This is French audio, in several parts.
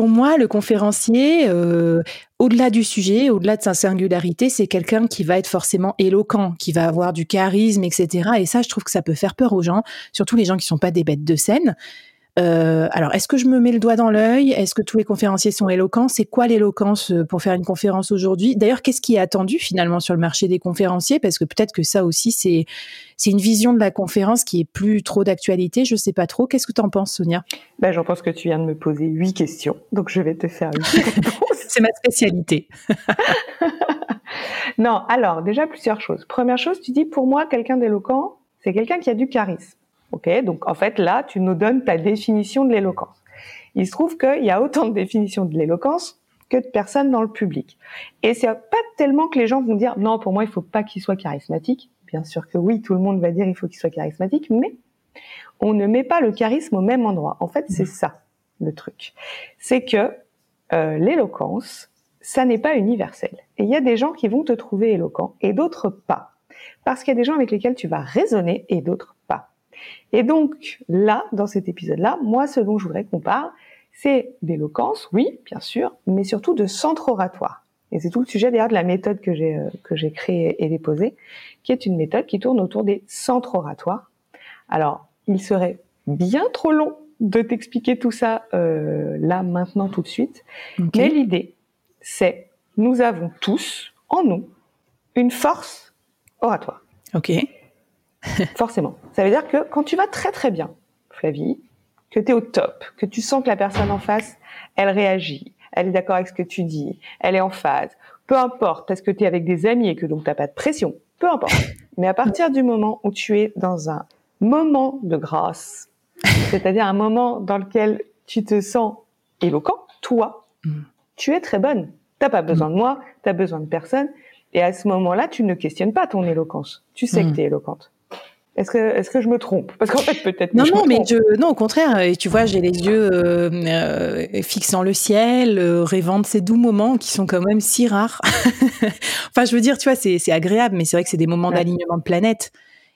pour moi, le conférencier, euh, au-delà du sujet, au-delà de sa singularité, c'est quelqu'un qui va être forcément éloquent, qui va avoir du charisme, etc. Et ça, je trouve que ça peut faire peur aux gens, surtout les gens qui sont pas des bêtes de scène. Euh, alors, est-ce que je me mets le doigt dans l'œil? Est-ce que tous les conférenciers sont éloquents? C'est quoi l'éloquence euh, pour faire une conférence aujourd'hui? D'ailleurs, qu'est-ce qui est attendu finalement sur le marché des conférenciers? Parce que peut-être que ça aussi, c'est c'est une vision de la conférence qui est plus trop d'actualité. Je sais pas trop. Qu'est-ce que tu en penses, Sonia? Ben, J'en pense que tu viens de me poser huit questions, donc je vais te faire huit réponses. c'est ma spécialité. non, alors déjà plusieurs choses. Première chose, tu dis pour moi, quelqu'un d'éloquent, c'est quelqu'un qui a du charisme. Ok, donc en fait là, tu nous donnes ta définition de l'éloquence. Il se trouve qu'il y a autant de définitions de l'éloquence que de personnes dans le public. Et c'est pas tellement que les gens vont dire non, pour moi, il faut pas qu'il soit charismatique. Bien sûr que oui, tout le monde va dire il faut qu'il soit charismatique, mais on ne met pas le charisme au même endroit. En fait, c'est ça le truc. C'est que euh, l'éloquence, ça n'est pas universel. Et il y a des gens qui vont te trouver éloquent et d'autres pas. Parce qu'il y a des gens avec lesquels tu vas raisonner et d'autres et donc là, dans cet épisode-là, moi, ce dont je voudrais qu'on parle, c'est d'éloquence, oui, bien sûr, mais surtout de centre oratoire. Et c'est tout le sujet d'ailleurs de la méthode que j'ai euh, que j'ai créée et déposée, qui est une méthode qui tourne autour des centres oratoires. Alors, il serait bien trop long de t'expliquer tout ça euh, là maintenant tout de suite, mais l'idée, c'est nous avons tous en nous une force oratoire. Ok. Forcément. Ça veut dire que quand tu vas très très bien, Flavie, que tu es au top, que tu sens que la personne en face, elle réagit, elle est d'accord avec ce que tu dis, elle est en phase, peu importe, parce que tu es avec des amis et que donc tu pas de pression, peu importe. Mais à partir du moment où tu es dans un moment de grâce, c'est-à-dire un moment dans lequel tu te sens éloquent, toi, mm. tu es très bonne. T'as pas besoin de moi, tu as besoin de personne. Et à ce moment-là, tu ne questionnes pas ton éloquence. Tu sais que mm. tu es éloquente. Est-ce que, est-ce que je me trompe? Parce qu'en fait, peut-être. Non, non, mais je, non, au contraire. Et tu vois, j'ai les yeux euh, euh, fixant le ciel, euh, rêvant de ces doux moments qui sont quand même si rares. enfin, je veux dire, tu vois, c'est, c'est agréable, mais c'est vrai que c'est des moments d'alignement de planète.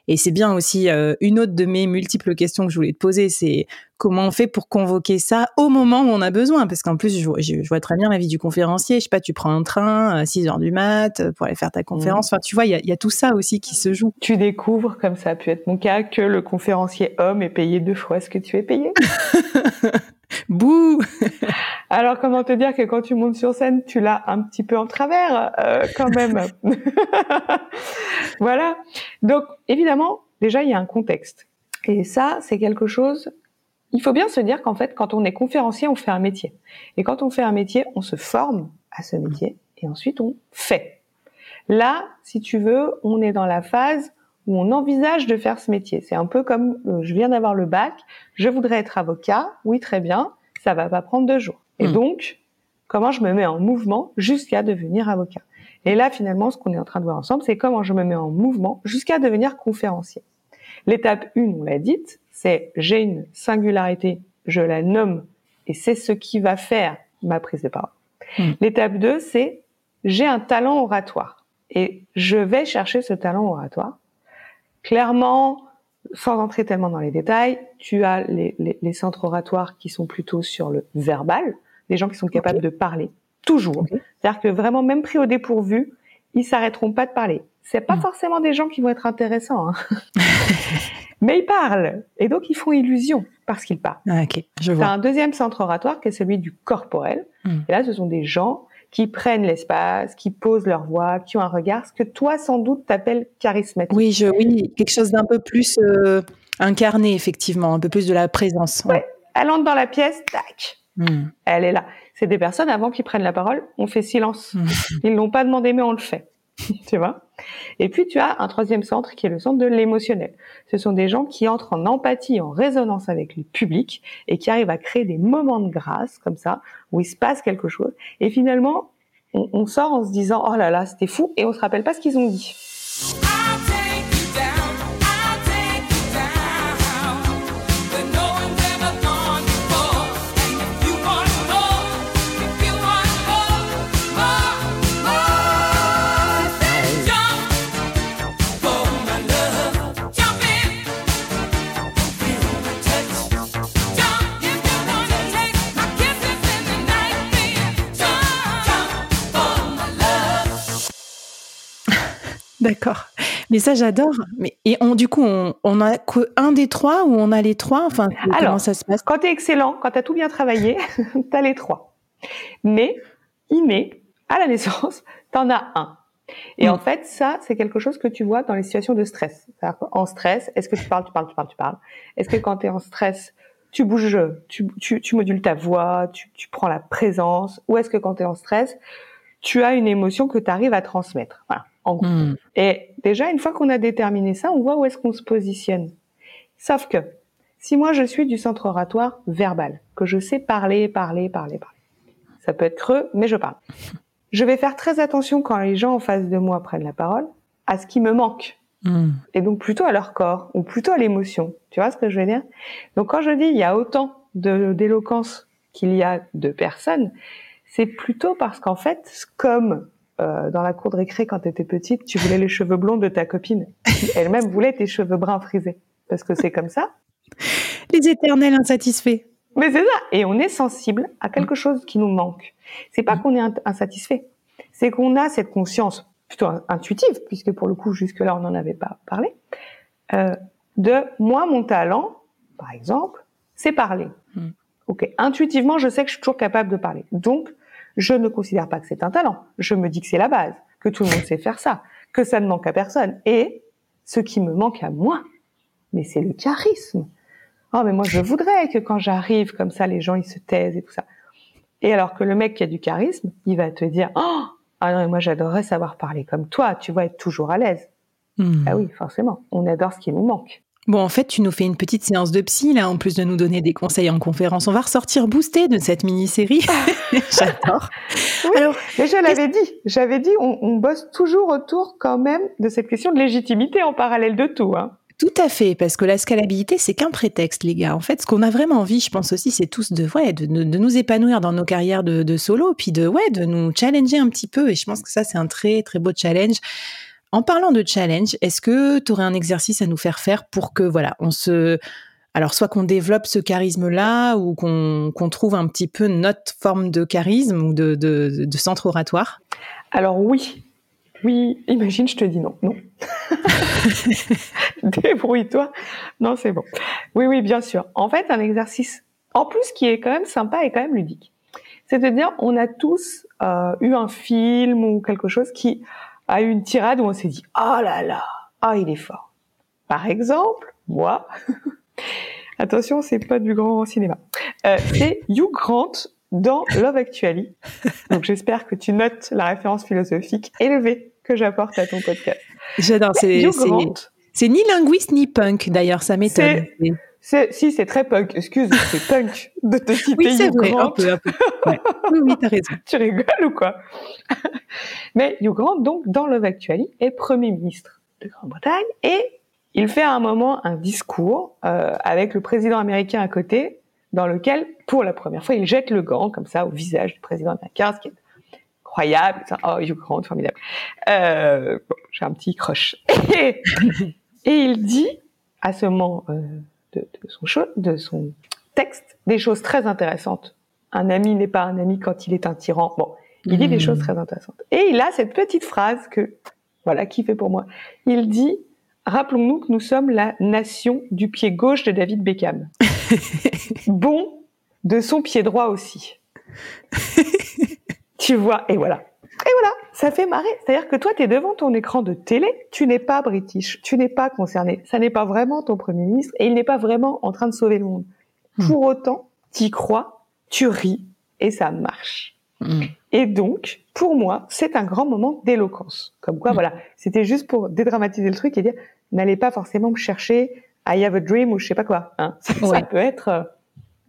Et c'est bien aussi euh, une autre de mes multiples questions que je voulais te poser, c'est comment on fait pour convoquer ça au moment où on a besoin? Parce qu'en plus, je, vois très bien la vie du conférencier. Je sais pas, tu prends un train à 6 heures du mat euh, pour aller faire ta mmh. conférence. Enfin, tu vois, il y a, y a, tout ça aussi qui se joue. Tu découvres, comme ça a pu être mon cas, que le conférencier homme est payé deux fois ce que tu es payé. Bouh Alors comment te dire que quand tu montes sur scène, tu l'as un petit peu en travers euh, quand même. voilà. Donc évidemment, déjà il y a un contexte. Et ça, c'est quelque chose. Il faut bien se dire qu'en fait, quand on est conférencier, on fait un métier. Et quand on fait un métier, on se forme à ce métier et ensuite on fait. Là, si tu veux, on est dans la phase où on envisage de faire ce métier. C'est un peu comme euh, je viens d'avoir le bac, je voudrais être avocat, oui très bien, ça va pas prendre deux jours. Et hmm. donc, comment je me mets en mouvement jusqu'à devenir avocat? Et là, finalement, ce qu'on est en train de voir ensemble, c'est comment je me mets en mouvement jusqu'à devenir conférencier. L'étape 1, on l'a dite, c'est j'ai une singularité, je la nomme, et c'est ce qui va faire ma prise de parole. Hmm. L'étape 2, c'est j'ai un talent oratoire, et je vais chercher ce talent oratoire Clairement, sans entrer tellement dans les détails, tu as les, les, centres oratoires qui sont plutôt sur le verbal, des gens qui sont capables de parler toujours. C'est-à-dire que vraiment, même pris au dépourvu, ils s'arrêteront pas de parler. C'est pas hmm. forcément des gens qui vont être intéressants, hein. mais ils parlent et donc ils font illusion parce qu'ils parlent. Ah, ok, je vois. un deuxième centre oratoire qui est celui du corporel. Hmm. Et là, ce sont des gens qui prennent l'espace, qui posent leur voix, qui ont un regard, ce que toi sans doute t'appelles charismatique. Oui, je, oui, quelque chose d'un peu plus euh, incarné effectivement, un peu plus de la présence. Ouais. Elle entre dans la pièce, tac, hmm. elle est là. C'est des personnes avant qu'ils prennent la parole, on fait silence. Hmm. Ils n'ont pas demandé mais on le fait, tu vois? Et puis tu as un troisième centre qui est le centre de l'émotionnel. Ce sont des gens qui entrent en empathie, en résonance avec le public et qui arrivent à créer des moments de grâce comme ça où il se passe quelque chose. Et finalement, on, sort en se disant oh là là c'était fou et on se rappelle pas ce qu'ils ont dit. D'accord. Mais ça, j'adore. Mais et on, du coup, on, on a que un des trois ou on a les trois? Enfin, Alors, comment ça se passe? Quand tu es excellent, quand tu as tout bien travaillé, tu as les trois. Mais inné, à la naissance, tu en as un. Et en fait, ça, c'est quelque chose que tu vois dans les situations de stress. En stress, est-ce que tu parles, tu parles, tu parles, tu parles? Est-ce que quand tu es en stress, tu bouges, tu, tu, tu modules ta voix, tu, tu prends la présence? Ou est-ce que quand tu es en stress, tu as une émotion que tu arrives à transmettre? Voilà en hmm. Et déjà, une fois qu'on a déterminé ça, on voit où est-ce qu'on se positionne. Sauf que, si moi je suis du centre oratoire verbal, que je sais parler, parler, parler, parler, ça peut être creux, mais je parle. Je vais faire très attention quand les gens en face de moi prennent la parole à ce qui me manque. Hmm. Et donc plutôt à leur corps, ou plutôt à l'émotion. Tu vois ce que je veux dire? Donc quand je dis il y a autant d'éloquence qu'il y a de personnes, c'est plutôt parce qu'en fait, comme euh, dans la cour de récré quand tu étais petite, tu voulais les cheveux blonds de ta copine. Elle-même voulait tes cheveux bruns frisés. Parce que c'est comme ça. Les éternels insatisfaits. Mais c'est ça. Et on est sensible à quelque chose qui nous manque. C'est pas qu'on est insatisfait. C'est qu'on a cette conscience plutôt intuitive, puisque pour le coup, jusque-là, on n'en avait pas parlé, euh, de moi, mon talent, par exemple, c'est parler. Hmm. Ok. Intuitivement, je sais que je suis toujours capable de parler. Donc, je ne considère pas que c'est un talent. Je me dis que c'est la base, que tout le monde sait faire ça, que ça ne manque à personne. Et ce qui me manque à moi, mais c'est le charisme. Oh, mais moi, je voudrais que quand j'arrive comme ça, les gens, ils se taisent et tout ça. Et alors que le mec qui a du charisme, il va te dire, oh, ah non, moi, j'adorerais savoir parler comme toi. Tu vas être toujours à l'aise. Hmm. Ah oui, forcément. On adore ce qui nous manque. Bon, en fait, tu nous fais une petite séance de psy, là, en plus de nous donner des conseils en conférence. On va ressortir boosté de cette mini-série. J'adore. Alors, mais je l'avais dit, j'avais dit, on, bosse toujours autour quand même de cette question de légitimité en parallèle de tout. Hein. Tout à fait, parce que la scalabilité, c'est qu'un prétexte, les gars. En fait, ce qu'on a vraiment envie, je pense aussi, c'est tous de, ouais, de, de, nous épanouir dans nos carrières de, de solo, puis de, ouais, de nous challenger un petit peu. Et je pense que ça, c'est un très, très beau challenge. En parlant de challenge, est-ce que tu aurais un exercice à nous faire faire pour que, voilà, on se. Alors, soit qu'on développe ce charisme-là ou qu'on trouve un petit peu notre forme de charisme ou de, de, centre oratoire? Alors, oui. Oui, imagine, je te dis non. Non. Débrouille-toi. Non, c'est bon. Oui, oui, bien sûr. En fait, un exercice, en plus, qui est quand même sympa et quand même ludique. C'est de dire, on a tous euh, eu un film ou quelque chose qui a eu une tirade où on s'est dit oh là là, ah il est fort. Par exemple, moi, attention, c'est pas du grand cinéma, euh, c'est Hugh Grant dans Love Actually. Donc j'espère que tu notes la référence philosophique élevée que j'apporte à ton podcast. J'adore, c'est c'est ni linguiste ni punk d'ailleurs, ça m'étonne. Si, c'est très punk. Excuse, c'est punk de te citer oui, Hugh vrai, Grant. Un peu, un peu. Oui, oui, t'as raison. tu rigoles ou quoi? Mais Hugh Grant, donc, dans Love Actually, est Premier ministre de Grande-Bretagne et il fait à un moment un discours euh, avec le président américain à côté, dans lequel, pour la première fois, il jette le gant comme ça au visage du président américain, ce qui est incroyable. Oh, Hugh Grant, formidable. Euh, bon, j'ai un petit crush. et, il dit à ce moment euh, de, de, son de son texte des choses très intéressantes. Un ami n'est pas un ami quand il est un tyran. Bon, il dit des hmm. choses très intéressantes. Et il a cette petite phrase que, voilà, qui fait pour moi. Il dit, rappelons-nous que nous sommes la nation du pied gauche de David Beckham. bon de son pied droit aussi. tu vois, et voilà. Et voilà, ça fait marrer. C'est-à-dire que toi, tu es devant ton écran de télé, tu n'es pas british, tu n'es pas concerné. Ça n'est pas vraiment ton Premier ministre et il n'est pas vraiment en train de sauver le monde. Hmm. Pour autant, tu crois, tu ris et ça marche. Hmm. Et donc, pour moi, c'est un grand moment d'éloquence. Comme quoi, mm. voilà, c'était juste pour dédramatiser le truc et dire, n'allez pas forcément me chercher I have a dream ou je sais pas quoi. Hein. Ça, peut être euh,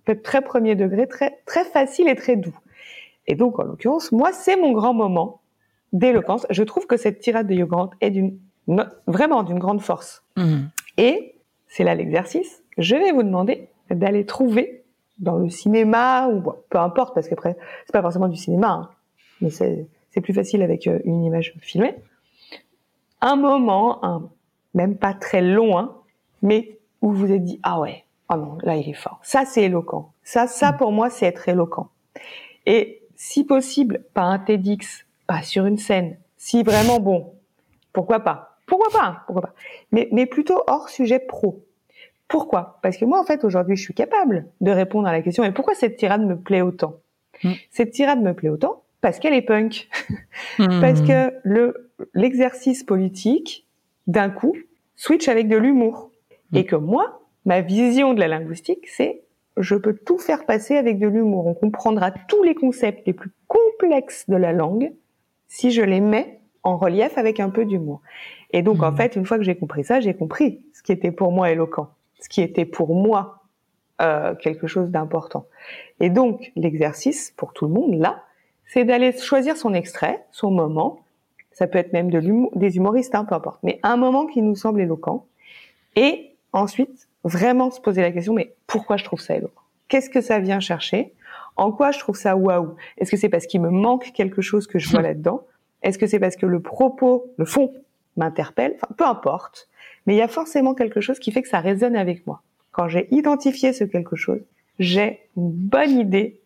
peut être très premier degré, très très facile et très doux. Et donc, en l'occurrence, moi, c'est mon grand moment d'éloquence. Je trouve que cette tirade de Yoga est d'une vraiment d'une grande force. Mm. Et c'est là l'exercice. Je vais vous demander d'aller trouver dans le cinéma ou peu importe parce qu'après c'est pas forcément du cinéma, hein, mais c'est plus facile avec euh, une image filmée. Un moment, un, même pas très long, hein, mais où vous vous êtes dit ah ouais, oh non là il est fort. Ça c'est éloquent. Ça ça pour moi c'est être éloquent. Et si possible pas un TEDx, pas sur une scène. Si vraiment bon, pourquoi pas? Pourquoi pas Pourquoi pas? Mais mais plutôt hors sujet pro. Pourquoi? Parce que moi, en fait, aujourd'hui, je suis capable de répondre à la question. Et pourquoi cette tirade me plaît autant? Hmm. Cette tirade me plaît autant parce qu'elle est punk, hmm. parce que le l'exercice politique, d'un coup, switch avec de l'humour, hmm. et que moi, ma vision de la linguistique, c'est je peux tout faire passer avec de l'humour. On comprendra tous les concepts les plus complexes de la langue si je les mets en relief avec un peu d'humour. Et donc, en fait, une fois que j'ai compris ça, j'ai compris ce qui était pour moi éloquent ce qui était pour moi euh, quelque chose d'important. Et donc, l'exercice pour tout le monde, là, c'est d'aller choisir son extrait, son moment. Ça peut être même de des humoristes, hein, peu importe. Mais un moment qui nous semble éloquent. Et ensuite, vraiment se poser la question, mais pourquoi je trouve ça éloquent Qu'est-ce que ça vient chercher? En quoi je trouve ça waouh? Est-ce que c'est parce qu'il me manque quelque chose que je vois là-dedans? Est-ce que c'est parce que le propos, le fond, m'interpelle? Enfin, peu importe. Mais il y a forcément quelque chose qui fait que ça résonne avec moi. Quand j'ai identifié ce quelque chose, j'ai une bonne idée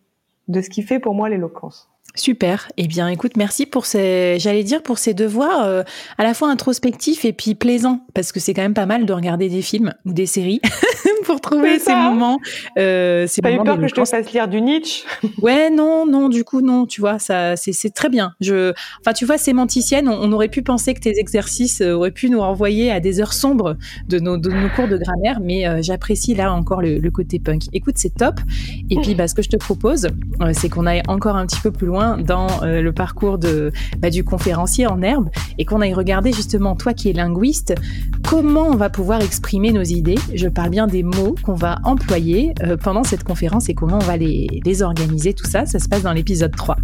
de ce qui fait pour moi l'éloquence. Super. Eh bien, écoute, merci pour ces, j'allais dire pour ces devoirs euh, à la fois introspectifs et puis plaisants, parce que c'est quand même pas mal de regarder des films ou des séries pour trouver ces moments. Euh, ces T'as eu peur que je te fasse lire du Nietzsche? Ouais, non, non, du coup, non, tu vois, ça, c'est très bien. Je, enfin, tu vois, sémanticienne, on, on, aurait pu penser que tes exercices euh, auraient pu nous renvoyer à des heures sombres de nos, de nos cours de grammaire, mais euh, j'apprécie là encore le, le, côté punk. Écoute, c'est top. Et puis, bah, ce que je te propose, c'est qu'on aille encore un petit peu plus loin dans le parcours de, bah, du conférencier en herbe et qu'on aille regarder justement, toi qui es linguiste, comment on va pouvoir exprimer nos idées. Je parle bien des mots qu'on va employer euh, pendant cette conférence et comment on va les, les organiser. Tout ça, ça se passe dans l'épisode 3.